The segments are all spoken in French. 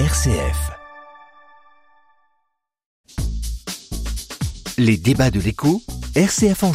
RCF. Les débats de l'écho, RCF en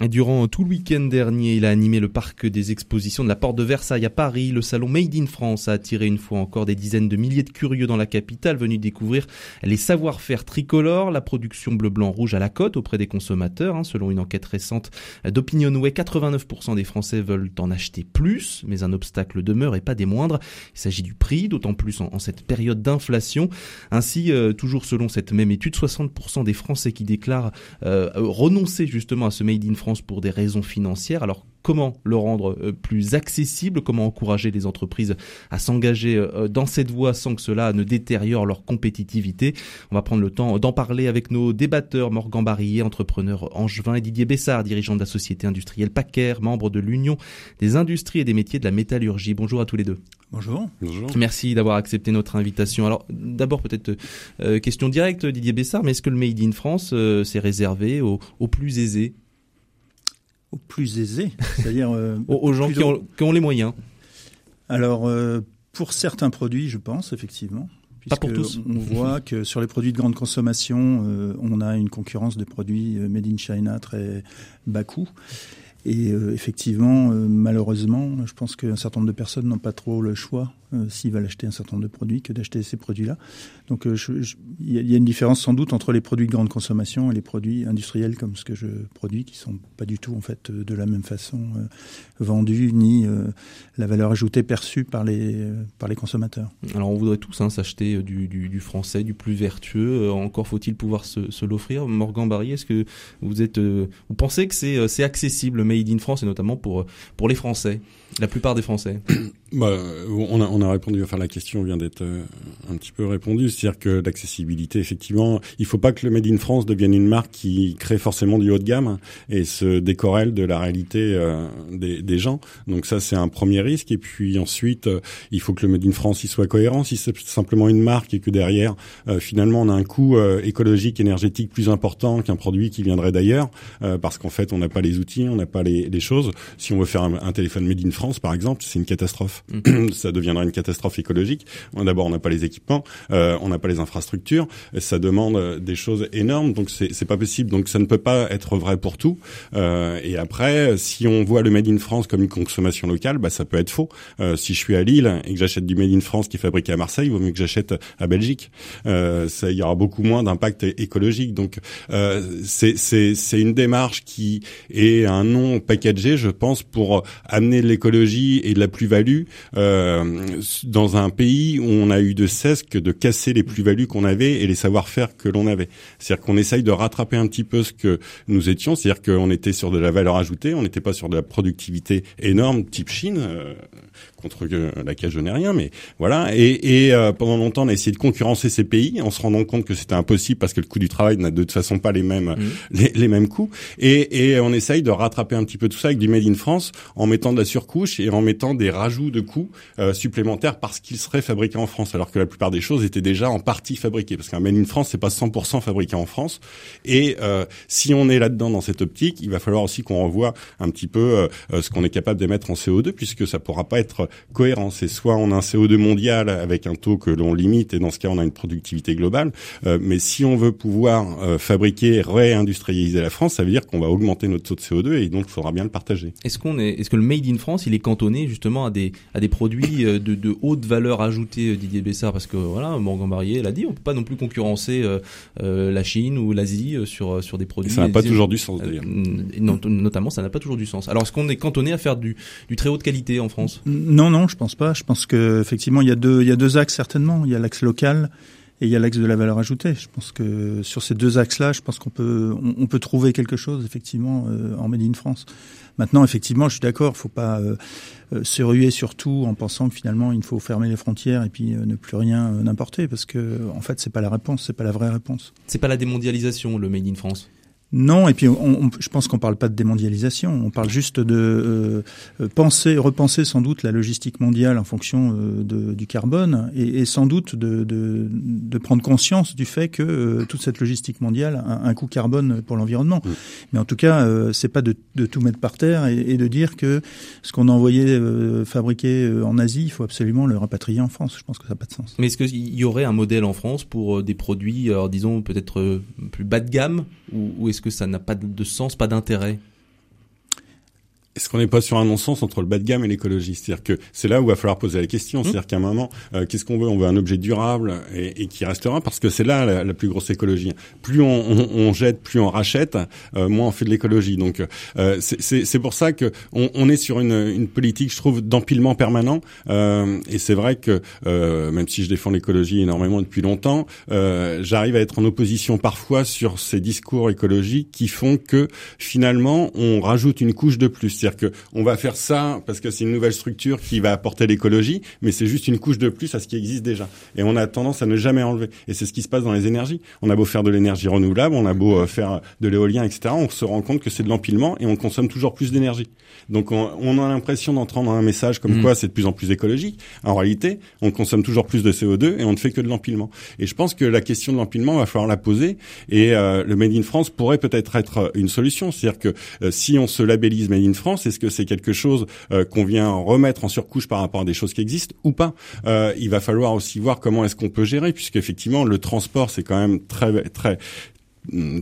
joue. Durant tout le week-end dernier, il a animé le parc des expositions de la Porte de Versailles à Paris. Le salon Made in France a attiré une fois encore des dizaines de milliers de curieux dans la capitale venus découvrir les savoir-faire tricolores, la production bleu-blanc-rouge à la côte auprès des consommateurs. Hein. Selon une enquête récente d'Opinionway, 89% des Français veulent en acheter plus, mais un obstacle demeure et pas des moindres. Il s'agit du prix, d'autant plus en, cette période d'inflation. Ainsi, euh, toujours selon cette même étude, 60% des Français qui déclarent euh, renoncer justement à ce Made in France pour des raisons financières. Alors comment le rendre euh, plus accessible, comment encourager les entreprises à s'engager euh, dans cette voie sans que cela ne détériore leur compétitivité? On va prendre le temps d'en parler avec nos débatteurs, Morgan Barillet, entrepreneur angevin, et Didier Bessard, dirigeant de la société industrielle Packer, membre de l'Union des industries et des métiers de la métallurgie. Bonjour à tous les deux. Bonjour. Bonjour. Merci d'avoir accepté notre invitation. Alors d'abord peut-être euh, question directe Didier Bessard, mais est-ce que le Made in France c'est réservé aux, aux plus aisés? Aux plus aisés, c'est-à-dire euh, aux, gens qui ont, les moyens. Alors, euh, pour certains produits, je pense effectivement. Pas pour tous. On voit que sur les produits de grande consommation, euh, on a une concurrence de produits made in China très bas coût. Et effectivement, malheureusement, je pense qu'un certain nombre de personnes n'ont pas trop le choix euh, s'ils veulent acheter un certain nombre de produits que d'acheter ces produits-là. Donc euh, il y, a une différence sans doute entre les produits de grande consommation et les produits industriels comme ce que je produis, qui sont pas du tout en fait de la même façon euh, vendus ni la valeur ajoutée perçue par les par les consommateurs. Alors on voudrait tous hein, s'acheter du, français, du plus vertueux. encore faut-il pouvoir se, l'offrir. Morgan Barry, est-ce que vous êtes vous pensez que c'est c'est accessible Made in France et notamment pour pour les Français, la plupart des Français? Bah, on, a, on a répondu, enfin la question vient d'être euh, un petit peu répondue, c'est-à-dire que l'accessibilité, effectivement, il faut pas que le Made in France devienne une marque qui crée forcément du haut de gamme et se décorelle de la réalité euh, des, gens. Donc ça, c'est un premier risque. Et puis ensuite, euh, il faut que le Made in France il soit cohérent. Si c'est simplement une marque et que derrière, finalement, on a un coût écologique, énergétique plus important qu'un produit qui viendrait d'ailleurs, parce qu'en fait, on n'a pas les outils, on n'a pas les, choses. Si on veut faire un téléphone Made in France, par exemple, c'est une catastrophe. Mm. ça deviendra une catastrophe écologique. D'abord, on n'a pas les équipements, euh, on n'a pas les infrastructures, ça demande euh, des choses énormes, donc c'est pas possible. Donc ça ne peut pas être vrai pour tout. Euh, et après, si on voit le Made in France comme une consommation locale, bah ça peut être faux. Euh, si je suis à Lille et que j'achète du Made in France qui est fabriqué à Marseille, il vaut mieux que j'achète à Belgique. Euh, ça, il y aura beaucoup moins d'impact écologique. Donc euh, c'est une démarche qui est un nom packagé, je pense, pour amener l'écologie et de la plus-value dans un pays où on a eu de cesse que de casser les plus-values qu'on avait et les savoir-faire que l'on avait. C'est-à-dire qu'on essaye de rattraper un petit peu ce que nous étions, c'est-à-dire qu'on était sur de la valeur ajoutée, on n'était pas sur de la productivité énorme type Chine. Euh, contre laquelle je n'ai rien, mais voilà. Et, et euh, pendant longtemps, on a essayé de concurrencer ces pays en se rendant compte que c'était impossible parce que le coût du travail n'a de toute façon pas les mêmes mmh. les, mêmes coûts. Et, et on essaye de rattraper un petit peu tout ça avec du made in France en mettant de la surcouche et en mettant des rajouts de coûts euh, supplémentaires parce qu'ils seraient fabriqués en France, alors que la plupart des choses étaient déjà en partie fabriquées. Parce qu'un made in France, c'est pas 100% fabriqué en France. Et euh, si on est là-dedans dans cette optique, il va falloir aussi qu'on revoie un petit peu euh, ce qu'on est capable d'émettre en CO2, puisque ça pourra pas être cohérent. C'est soit on a un CO2 mondial avec un taux que l'on limite, et dans ce cas on a une productivité globale. Euh, mais si on veut pouvoir euh, fabriquer, réindustrialiser la France, ça veut dire qu'on va augmenter notre taux de CO2 et donc il faudra bien le partager. Est-ce qu'on est, est-ce que le made in France, il est cantonné justement à des à des produits euh, de, de haute valeur ajoutée, Didier Bessard, parce que voilà, Morgan Barrier l'a dit, on peut pas non plus concurrencer la Chine ou l'Asie sur sur des produits. Ça n'a pas toujours du sens d'ailleurs. notamment, ça n'a pas toujours du sens. Alors est-ce qu'on est cantonné à faire du du très haute qualité en France? Non, non, je pense pas. Je pense que effectivement, il y a deux, il y a deux axes certainement. Il y a l'axe local et il y a l'axe de la valeur ajoutée. Je pense que sur ces deux axes-là, je pense qu'on peut, on, peut trouver quelque chose effectivement euh, en Made in France. Maintenant, effectivement, je suis d'accord. Il faut pas euh, euh, se ruer sur tout en pensant que finalement il faut fermer les frontières et puis ne plus rien importer parce que en fait, c'est pas la réponse, c'est pas la vraie réponse. C'est pas la démondialisation le Made in France? Non, et puis on, je pense qu'on parle pas de démondialisation, on parle juste de euh, penser, repenser sans doute la logistique mondiale en fonction euh, de, du carbone, et, et sans doute de, de, de, prendre conscience du fait que euh, toute cette logistique mondiale a un coût carbone pour l'environnement. Mais en tout cas, c'est pas de, tout mettre par terre et, et de dire que ce qu'on a envoyé fabriquer en Asie, il faut absolument le rapatrier en France. Je pense que ça n'a pas de sens. Mais est-ce qu'il y aurait un modèle en France pour des produits, alors disons peut-être plus bas de gamme, ou, ou est-ce que ça n'a pas de sens, pas d'intérêt est-ce qu'on n'est pas sur un non-sens entre le bas de gamme et l'écologie? C'est-à-dire que c'est là où il va falloir poser la question. Mmh. C'est-à-dire qu'à un moment, euh, qu'est-ce qu'on veut? On veut un objet durable et, et qui restera parce que c'est là la, plus grosse écologie. Plus on, on, on, jette, plus on rachète, euh, moins on fait de l'écologie. Donc euh, c'est pour ça que on, on, est sur une, une politique, je trouve, d'empilement permanent. Et c'est vrai que même si je défends l'écologie énormément depuis longtemps, j'arrive à être en opposition parfois sur ces discours écologiques qui font que finalement on rajoute une couche de plus. C'est-à-dire qu'on va faire ça parce que c'est une nouvelle structure qui va apporter l'écologie, mais c'est juste une couche de plus à ce qui existe déjà. Et on a tendance à ne jamais enlever. Et c'est ce qui se passe dans les énergies. On a beau faire de l'énergie renouvelable, on a beau euh, faire de l'éolien, etc. On se rend compte que c'est de l'empilement et on consomme toujours plus d'énergie. Donc on, on a l'impression d'entendre un message comme mm. quoi c'est de plus en plus écologique. En réalité, on consomme toujours plus de CO2 et on ne fait que de l'empilement. Et je pense que la question de l'empilement va falloir la poser. Et euh, le Made in France pourrait peut-être être une solution. C'est-à-dire que euh, si on se labellise Made in France, est-ce que c'est quelque chose euh, qu'on vient remettre en surcouche par rapport à des choses qui existent ou pas Il va falloir aussi voir comment est-ce qu'on peut gérer, puisque effectivement le transport c'est quand même très très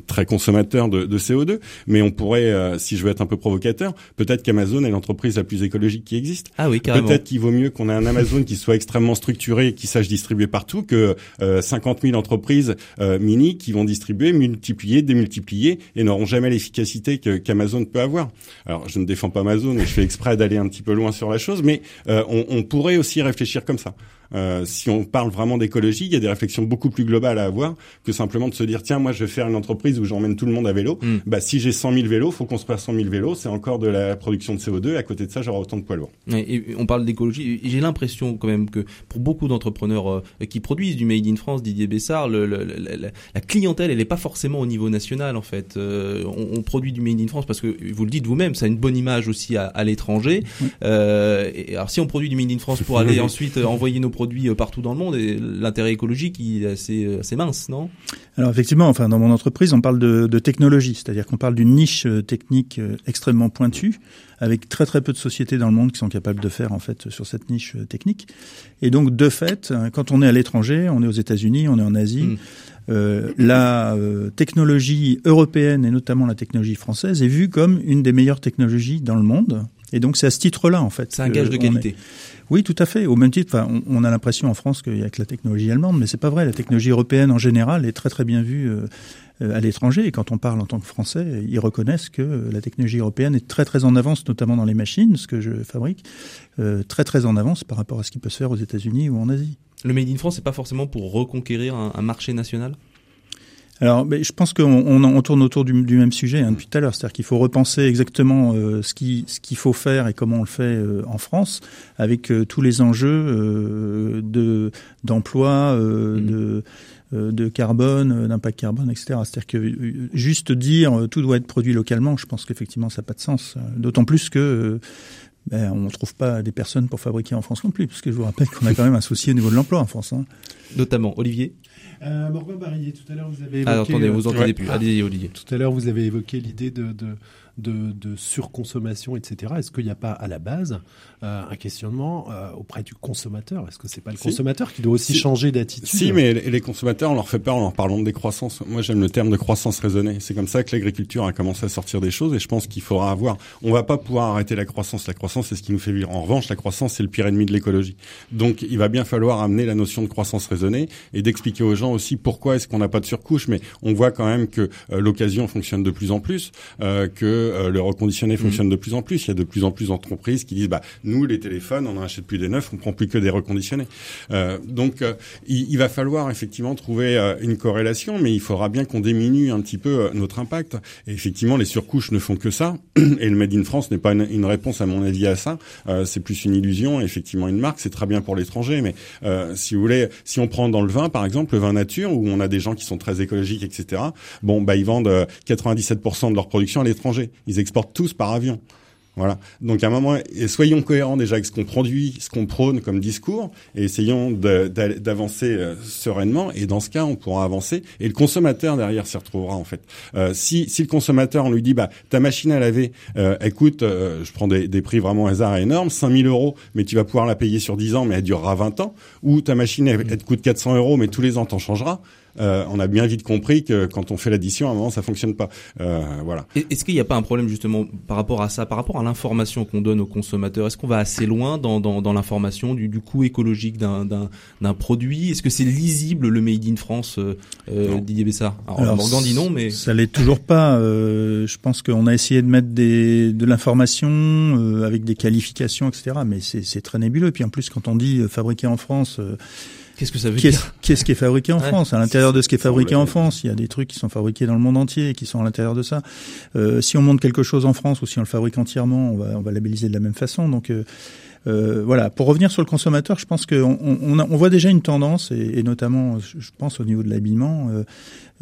très consommateur de, de, CO2, mais on pourrait, euh, si je veux être un peu provocateur, peut-être qu'Amazon est l'entreprise la plus écologique qui existe. Ah oui, carrément. Peut-être qu'il vaut mieux qu'on ait un Amazon qui soit extrêmement structuré et qui sache distribuer partout que euh, 50 000 entreprises euh, mini qui vont distribuer, multiplier, démultiplier et n'auront jamais l'efficacité qu'Amazon peut avoir. Alors, je ne défends pas Amazon et je fais exprès d'aller un petit peu loin sur la chose, mais euh, on, on pourrait aussi réfléchir comme ça. Euh, si on parle vraiment d'écologie, il y a des réflexions beaucoup plus globales à avoir que simplement de se dire tiens moi je vais faire une entreprise où j'emmène tout le monde à vélo. Mm. Bah si j'ai 100 000 vélos, faut construire 100 000 vélos, c'est encore de la production de CO2. À côté de ça, j'aurai autant de poids lourds. Et, on parle d'écologie. J'ai l'impression quand même que pour beaucoup d'entrepreneurs euh, qui produisent du made in France, Didier Bessard, le, la clientèle elle n'est pas forcément au niveau national en fait. Euh, on, produit du made in France parce que vous le dites vous-même, ça a une bonne image aussi à, à l'étranger. et alors si on produit du made in France pour aller ensuite envoyer nos produits euh, partout dans le monde et l'intérêt écologique il est assez, euh, assez mince, non? Alors effectivement, enfin dans mon entreprise, on parle de, de technologie, c'est-à-dire qu'on parle d'une niche euh, technique extrêmement pointue, avec très très peu de sociétés dans le monde qui sont capables de faire en fait sur cette niche technique. Et donc de fait, quand on est à l'étranger, on est aux États-Unis, on est en Asie. Hmm. Euh, la technologie européenne et notamment la technologie française est vue comme une des meilleures technologies dans le monde. Et donc c'est à ce titre-là en fait. C'est un gage de qualité. Oui, tout à fait. Au même titre, on, a l'impression en France qu'il y a que la technologie allemande, mais c'est pas vrai. La technologie européenne en général est très très bien vue euh, euh, à l'étranger. Et quand on parle en tant que Français, ils reconnaissent que la technologie européenne est très très en avance, notamment dans les machines, ce que je fabrique, euh, très très en avance par rapport à ce qui peut se faire aux États-Unis ou en Asie. Le Made in France, c'est pas forcément pour reconquérir un marché national? Alors, mais je pense qu'on on, tourne autour du, du même sujet hein, depuis tout à l'heure, c'est-à-dire qu'il faut repenser exactement euh, ce qu'il ce qu'il faut faire et comment on le fait euh, en France, avec euh, tous les enjeux de d'emploi, mmh. de de carbone, d'impact carbone, etc. C'est-à-dire que juste dire tout doit être produit localement, je pense qu'effectivement ça n'a pas de sens. D'autant plus que ben, on ne trouve pas des personnes pour fabriquer en France non plus, parce que je vous rappelle qu'on a quand même un souci au niveau de l'emploi en France. Hein. Notamment, Olivier? Euh, Morgan Barillier, tout à l'heure vous avez ah, évoqué... Ah, attendez, vous entendez plus. Allez, Olivier. Tout à l'heure vous avez évoqué l'idée de, de, de, de surconsommation, etc. Est-ce qu'il n'y a pas à la base euh, un questionnement euh, auprès du consommateur? Est-ce que c'est pas le consommateur qui doit aussi changer d'attitude? Si, mais les consommateurs, on leur fait peur en leur parlant de décroissance. Moi, j'aime le terme de croissance raisonnée. C'est comme ça que l'agriculture a commencé à sortir des choses, et je pense qu'il faudra avoir. On va pas pouvoir arrêter la croissance. La croissance, c'est ce qui nous fait vivre. En revanche, la croissance, c'est le pire ennemi de l'écologie. Donc, il va bien falloir amener la notion de croissance raisonnée et d'expliquer aux gens aussi pourquoi est-ce qu'on n'a pas de surcouche. Mais on voit quand même que euh, l'occasion fonctionne de plus en plus, que euh, le reconditionné mmh. fonctionne de plus en plus. Il y a de plus en plus d'entreprises qui disent bah nous les téléphones, on en achète plus des neufs, on prend plus que des reconditionnés. Euh, donc euh, il, il, va falloir effectivement trouver une corrélation, mais il faudra bien qu'on diminue un petit peu notre impact. Et effectivement, les surcouches ne font que ça. Et le Made in France n'est pas une, une, réponse à mon avis à ça. c'est plus une illusion. effectivement, une marque, c'est très bien pour l'étranger, mais si vous voulez, si on prend dans le vin, par exemple, vin nature, où on a des gens qui sont très écologiques, etc. Bon, bah ils vendent 97% de leur production à l'étranger. Ils exportent tous par avion. Voilà. Donc à un moment, soyons cohérents déjà avec ce qu'on produit, ce qu'on prône comme discours, et essayons d'avancer euh, sereinement. Et dans ce cas, on pourra avancer. Et le consommateur derrière s'y retrouvera en fait. Euh, si, si le consommateur, on lui dit, bah ta machine à laver, euh, écoute, euh, je prends des, des, prix vraiment hasard énormes, 5000 euros, mais tu vas pouvoir la payer sur 10 ans, mais elle durera 20 ans. Ou ta machine, elle, elle te coûte 400 euros, mais tous les ans t'en changeras. Euh, on a bien vite compris que quand on fait l'addition, à un moment, ça fonctionne pas. Euh, voilà. Est-ce qu'il n'y a pas un problème justement par rapport à ça, par rapport à l'information qu'on donne aux consommateurs Est-ce qu'on va assez loin dans, dans, dans l'information du, du coût écologique d'un produit? Est-ce que c'est lisible le Made in France, euh, euh Didier Bessard? Alors, Morgan dit non, mais ça l'est toujours pas. Euh, je pense qu'on a essayé de mettre des, de l'information euh, avec des qualifications, etc. Mais c'est très nébuleux. Et puis en plus, quand on dit fabriqué en France Qu'est-ce que ça veut dire Qu'est-ce qui est fabriqué en France À l'intérieur de ce qui est fabriqué en France, il y a des trucs qui sont fabriqués dans le monde entier, qui sont à l'intérieur de ça. Euh, si on monte quelque chose en France ou si on le fabrique entièrement, on va, on va labelliser de la même façon. Donc euh, euh, voilà. Pour revenir sur le consommateur, je pense qu'on on, on, voit déjà une tendance, et, et, notamment, je pense au niveau de l'habillement, euh,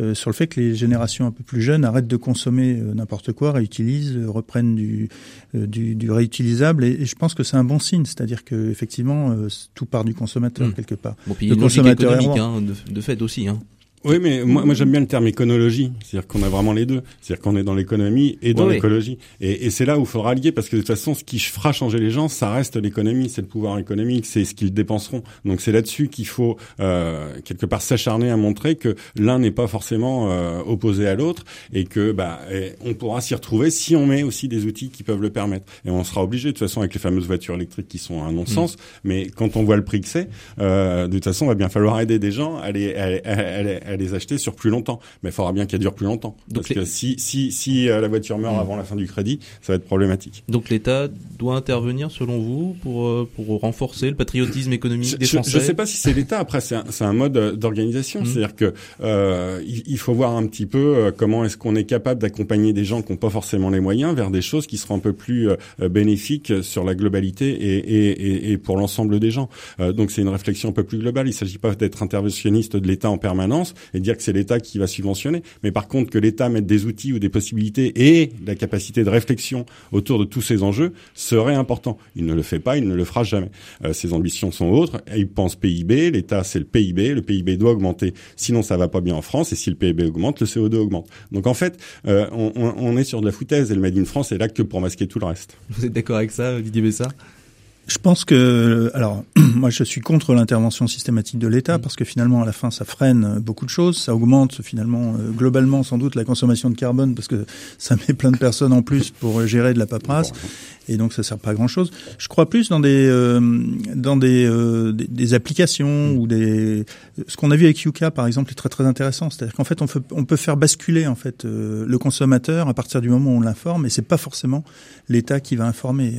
euh, sur le fait que les générations un peu plus jeunes arrêtent de consommer euh, n'importe quoi, réutilisent, reprennent du, du, du réutilisable, et, et, je pense que c'est un bon signe, c'est-à-dire que effectivement tout part du consommateur mmh. quelque part. Bon, puis le consommateur économique, hein, de, de, fait aussi. Hein. Oui, mais moi, moi j'aime bien le terme éconologie, c'est-à-dire qu'on a vraiment les deux, c'est-à-dire qu'on est dans l'économie et dans oui, l'écologie. Et, et c'est là où il faudra lier, parce que de toute façon, ce qui fera changer les gens, ça reste l'économie, c'est le pouvoir économique, c'est ce qu'ils dépenseront. Donc c'est là-dessus qu'il faut euh, quelque part s'acharner à montrer que l'un n'est pas forcément euh, opposé à l'autre et que bah on pourra s'y retrouver si on met aussi des outils qui peuvent le permettre. Et on sera obligé de toute façon avec les fameuses voitures électriques qui sont un non-sens, mmh. mais quand on voit le prix que c'est, euh, de toute façon, il va bien falloir aider des gens à les, à, à, à, à les acheter sur plus longtemps. Mais il faudra bien qu'elle dure plus longtemps. Donc Parce que si, si, si euh, la voiture meurt mmh. avant la fin du crédit, ça va être problématique. Donc l'État doit intervenir selon vous pour, euh, pour renforcer le patriotisme économique je, des Français Je ne sais pas si c'est l'État. Après, c'est un, un, mode euh, d'organisation. Mmh. C'est-à-dire que euh, il, il, faut voir un petit peu comment est-ce qu'on est capable d'accompagner des gens qui n'ont pas forcément les moyens vers des choses qui seront un peu plus bénéfiques sur la globalité et, et, et, et pour l'ensemble des gens. Donc c'est une réflexion un peu plus globale. Il ne s'agit pas d'être interventionniste de l'État en permanence et dire que c'est l'État qui va subventionner, mais par contre que l'État mette des outils ou des possibilités et la capacité de réflexion autour de tous ces enjeux serait important. Il ne le fait pas, il ne le fera jamais. Euh, ses ambitions sont autres. Il pense PIB, l'État c'est le PIB, le PIB doit augmenter, sinon ça va pas bien en France, et si le PIB augmente, le CO2 augmente. Donc en fait, euh, on, on, est sur de la foutaise, et le Made in France est là que pour masquer tout le reste. Vous êtes d'accord avec ça, Didier Bessard? Je pense que, alors, moi, je suis contre l'intervention systématique de l'État mmh. parce que finalement, à la fin, ça freine beaucoup de choses, ça augmente finalement euh, globalement sans doute la consommation de carbone parce que ça met plein de personnes en plus pour gérer de la paperasse et donc ça sert pas à grand chose. Je crois plus dans des euh, dans des, euh, des, des applications mmh. ou des ce qu'on a vu avec Yuka par exemple est très très intéressant. C'est-à-dire qu'en fait on, fait, on peut faire basculer en fait euh, le consommateur à partir du moment où on l'informe et c'est pas forcément l'État qui va informer.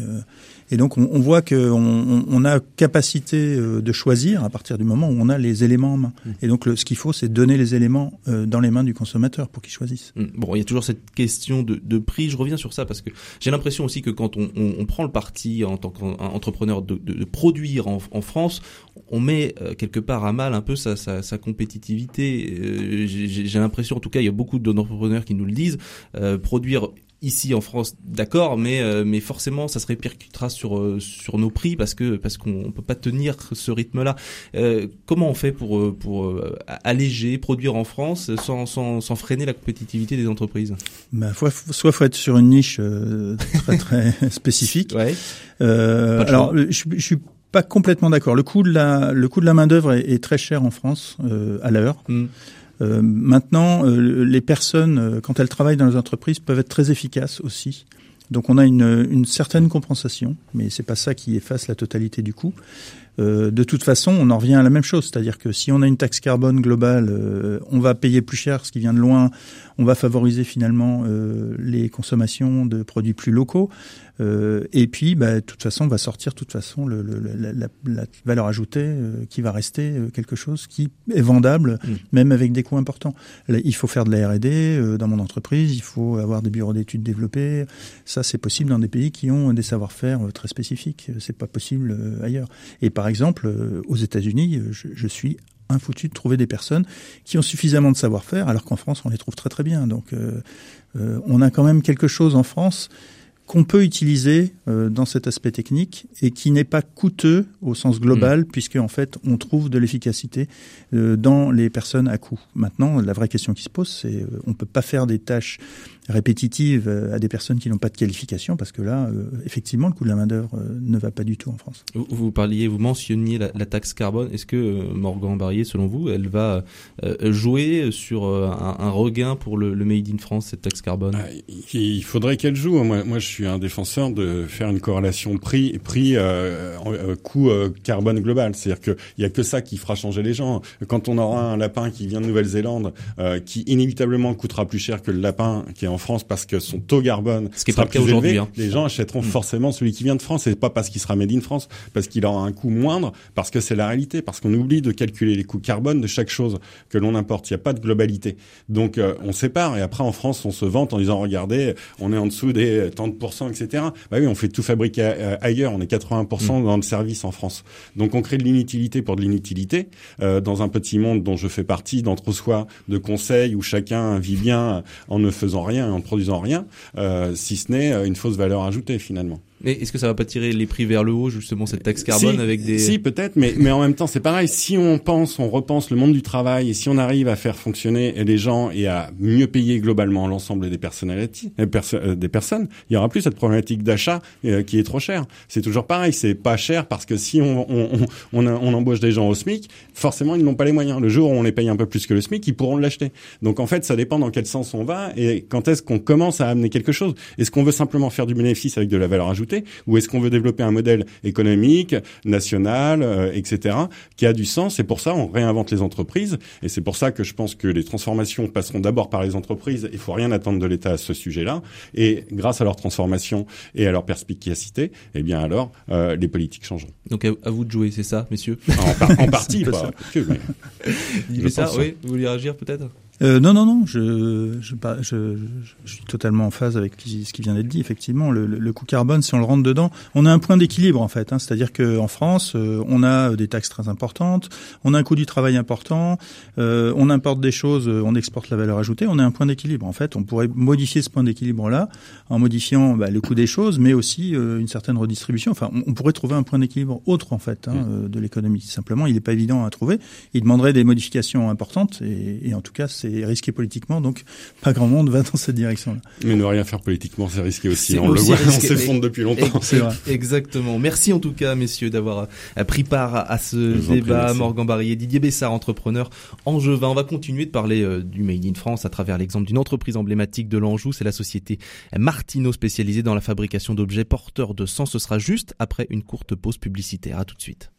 Et donc on, on voit qu'on on a capacité euh, de choisir à partir du moment où on a les éléments en main. Mmh. Et donc le, ce qu'il faut, c'est donner les éléments euh, dans les mains du consommateur pour qu'il choisisse. Mmh. Bon, il y a toujours cette question de, de prix. Je reviens sur ça parce que j'ai l'impression aussi que quand on, on, on, prend le parti en tant qu'entrepreneur de, de, de, produire en, en, France, on met euh, quelque part à mal un peu sa, sa, sa compétitivité. Euh, j'ai l'impression, en tout cas, il y a beaucoup d'entrepreneurs qui nous le disent, euh, produire ici en France, d'accord, mais euh, mais forcément ça se répercutera sur euh, sur nos prix parce que parce qu'on peut pas tenir ce rythme-là. Euh, comment on fait pour pour alléger, produire en France sans, sans sans freiner la compétitivité des entreprises? Ben, faut, soit faut être sur une niche très très spécifique. Ouais. alors je, je suis pas complètement d'accord. Le coût de la le coût de la main d'œuvre est, est, très cher en France à l'heure. Mm. Euh, maintenant, euh, les personnes, euh, quand elles travaillent dans les entreprises, peuvent être très efficaces aussi. Donc on a une, une certaine compensation, mais c'est pas ça qui efface la totalité du coût. Euh, de toute façon, on en revient à la même chose, c'est-à-dire que si on a une taxe carbone globale, euh, on va payer plus cher ce qui vient de loin, on va favoriser finalement euh, les consommations de produits plus locaux. Euh, et puis, bah, de toute façon, on va sortir de toute façon le, le, la, la, la, valeur ajoutée euh, qui va rester euh, quelque chose qui est vendable, mmh. même avec des coûts importants. Là, il faut faire de la R&D dans mon entreprise, il faut avoir des bureaux d'études développés. Ça, c'est possible dans des pays qui ont des savoir-faire très spécifiques. C'est pas possible ailleurs. Et par exemple, aux États-Unis, je, je suis infoutu de trouver des personnes qui ont suffisamment de savoir-faire, alors qu'en France, on les trouve très très bien. Donc, euh, euh, on a quand même quelque chose en France qu'on peut utiliser euh, dans cet aspect technique et qui n'est pas coûteux au sens global, mmh. puisque en fait on trouve de l'efficacité euh, dans les personnes à coût. Maintenant, la vraie question qui se pose, c'est on peut pas faire des tâches répétitives euh, à des personnes qui n'ont pas de qualification, parce que là, euh, effectivement, le coût de la main d'œuvre euh, ne va pas du tout en France. Vous, vous parliez, vous mentionniez la, la taxe carbone. Est-ce que Morgan Barrier, selon vous, elle va jouer sur un, un regain pour le, le, Made in France cette taxe carbone? Ah, Il faudrait qu'elle joue. Moi, moi, je suis un défenseur de faire une corrélation prix prix euh, coût carbone global. C'est-à-dire qu'il y a que ça qui fera changer les gens. Quand on aura un lapin qui vient de Nouvelle-Zélande, euh, qui inévitablement coûtera plus cher que le lapin qui est en France parce que son taux carbone Ce qui sera plus élevé, hein. les gens achèteront mmh. forcément celui qui vient de France. Et pas parce qu'il sera made in France, parce qu'il aura un coût moindre, parce que c'est la réalité, parce qu'on oublie de calculer les coûts carbone de chaque chose que l'on importe. Il n'y a pas de globalité. Donc euh, on sépare. Et après en France, on se vante en disant regardez, on est en dessous des tant de pourcents, etc. Bah oui, on fait tout fabriquer euh, ailleurs. On est 80% mmh. dans le service en France. Donc on crée de l'inutilité pour de l'inutilité euh, dans un petit monde dont je fais partie, d'entre-soi, de conseils où chacun vit bien en ne faisant rien, en produisant rien, euh, si ce n'est une fausse valeur ajoutée finalement. Mais est-ce que ça va pas tirer les prix vers le haut justement cette taxe carbone si, avec des Si peut-être, mais mais en même temps c'est pareil. Si on pense, on repense le monde du travail et si on arrive à faire fonctionner les gens et à mieux payer globalement l'ensemble des personnalités, des, perso euh, des personnes, il y aura plus cette problématique d'achat euh, qui est trop cher. C'est toujours pareil, c'est pas cher parce que si on, on, on, on embauche des gens au SMIC, forcément ils n'ont pas les moyens. Le jour où on les paye un peu plus que le SMIC, ils pourront l'acheter. Donc en fait, ça dépend dans quel sens on va et quand est-ce qu'on commence à amener quelque chose. Est-ce qu'on veut simplement faire du bénéfice avec de la valeur ajoutée? Ou est-ce qu'on veut développer un modèle économique, national, euh, etc., qui a du sens. Et pour ça, on réinvente les entreprises. Et c'est pour ça que je pense que les transformations passeront d'abord par les entreprises. Il faut rien attendre de l'État à ce sujet-là. Et grâce à leur transformation et à leur perspicacité, eh bien alors, euh, les politiques changeront. Donc à, à, vous de jouer, c'est ça, messieurs? En, par, en partie, pas que, mais. mais ça, oui. Vous voulez réagir peut-être? Euh, non, non, non, je, je, je, je, suis totalement en phase avec ce qui vient d'être dit. Effectivement, le, le, coût carbone, si on le rentre dedans, on a un point d'équilibre en fait. Hein, C'est-à-dire qu'en France, euh, on a des taxes très importantes, on a un coût du travail important, euh, on importe des choses, on exporte la valeur ajoutée, on a un point d'équilibre. En fait, on pourrait modifier ce point d'équilibre-là en modifiant bah, le coût des choses, mais aussi euh, une certaine redistribution. Enfin, on, on, pourrait trouver un point d'équilibre autre en fait hein, mmh. de l'économie. Simplement, il n'est pas évident à trouver. Il demanderait des modifications importantes et, et en tout cas, c'est c'est risqué politiquement, donc pas grand monde va dans cette direction-là. Mais ne rien faire politiquement, c'est risqué aussi. On aussi le voit, risqué, on s'effondre depuis longtemps. C'est vrai. Exactement. Merci en tout cas, messieurs, d'avoir euh, pris part à ce débat. Morgan Barrier, Didier Bessard, entrepreneur angevin. On va continuer de parler euh, du Made in France à travers l'exemple d'une entreprise emblématique de l'Anjou. C'est la société Martino spécialisée dans la fabrication d'objets porteurs de sang. Ce sera juste après une courte pause publicitaire. À tout de suite.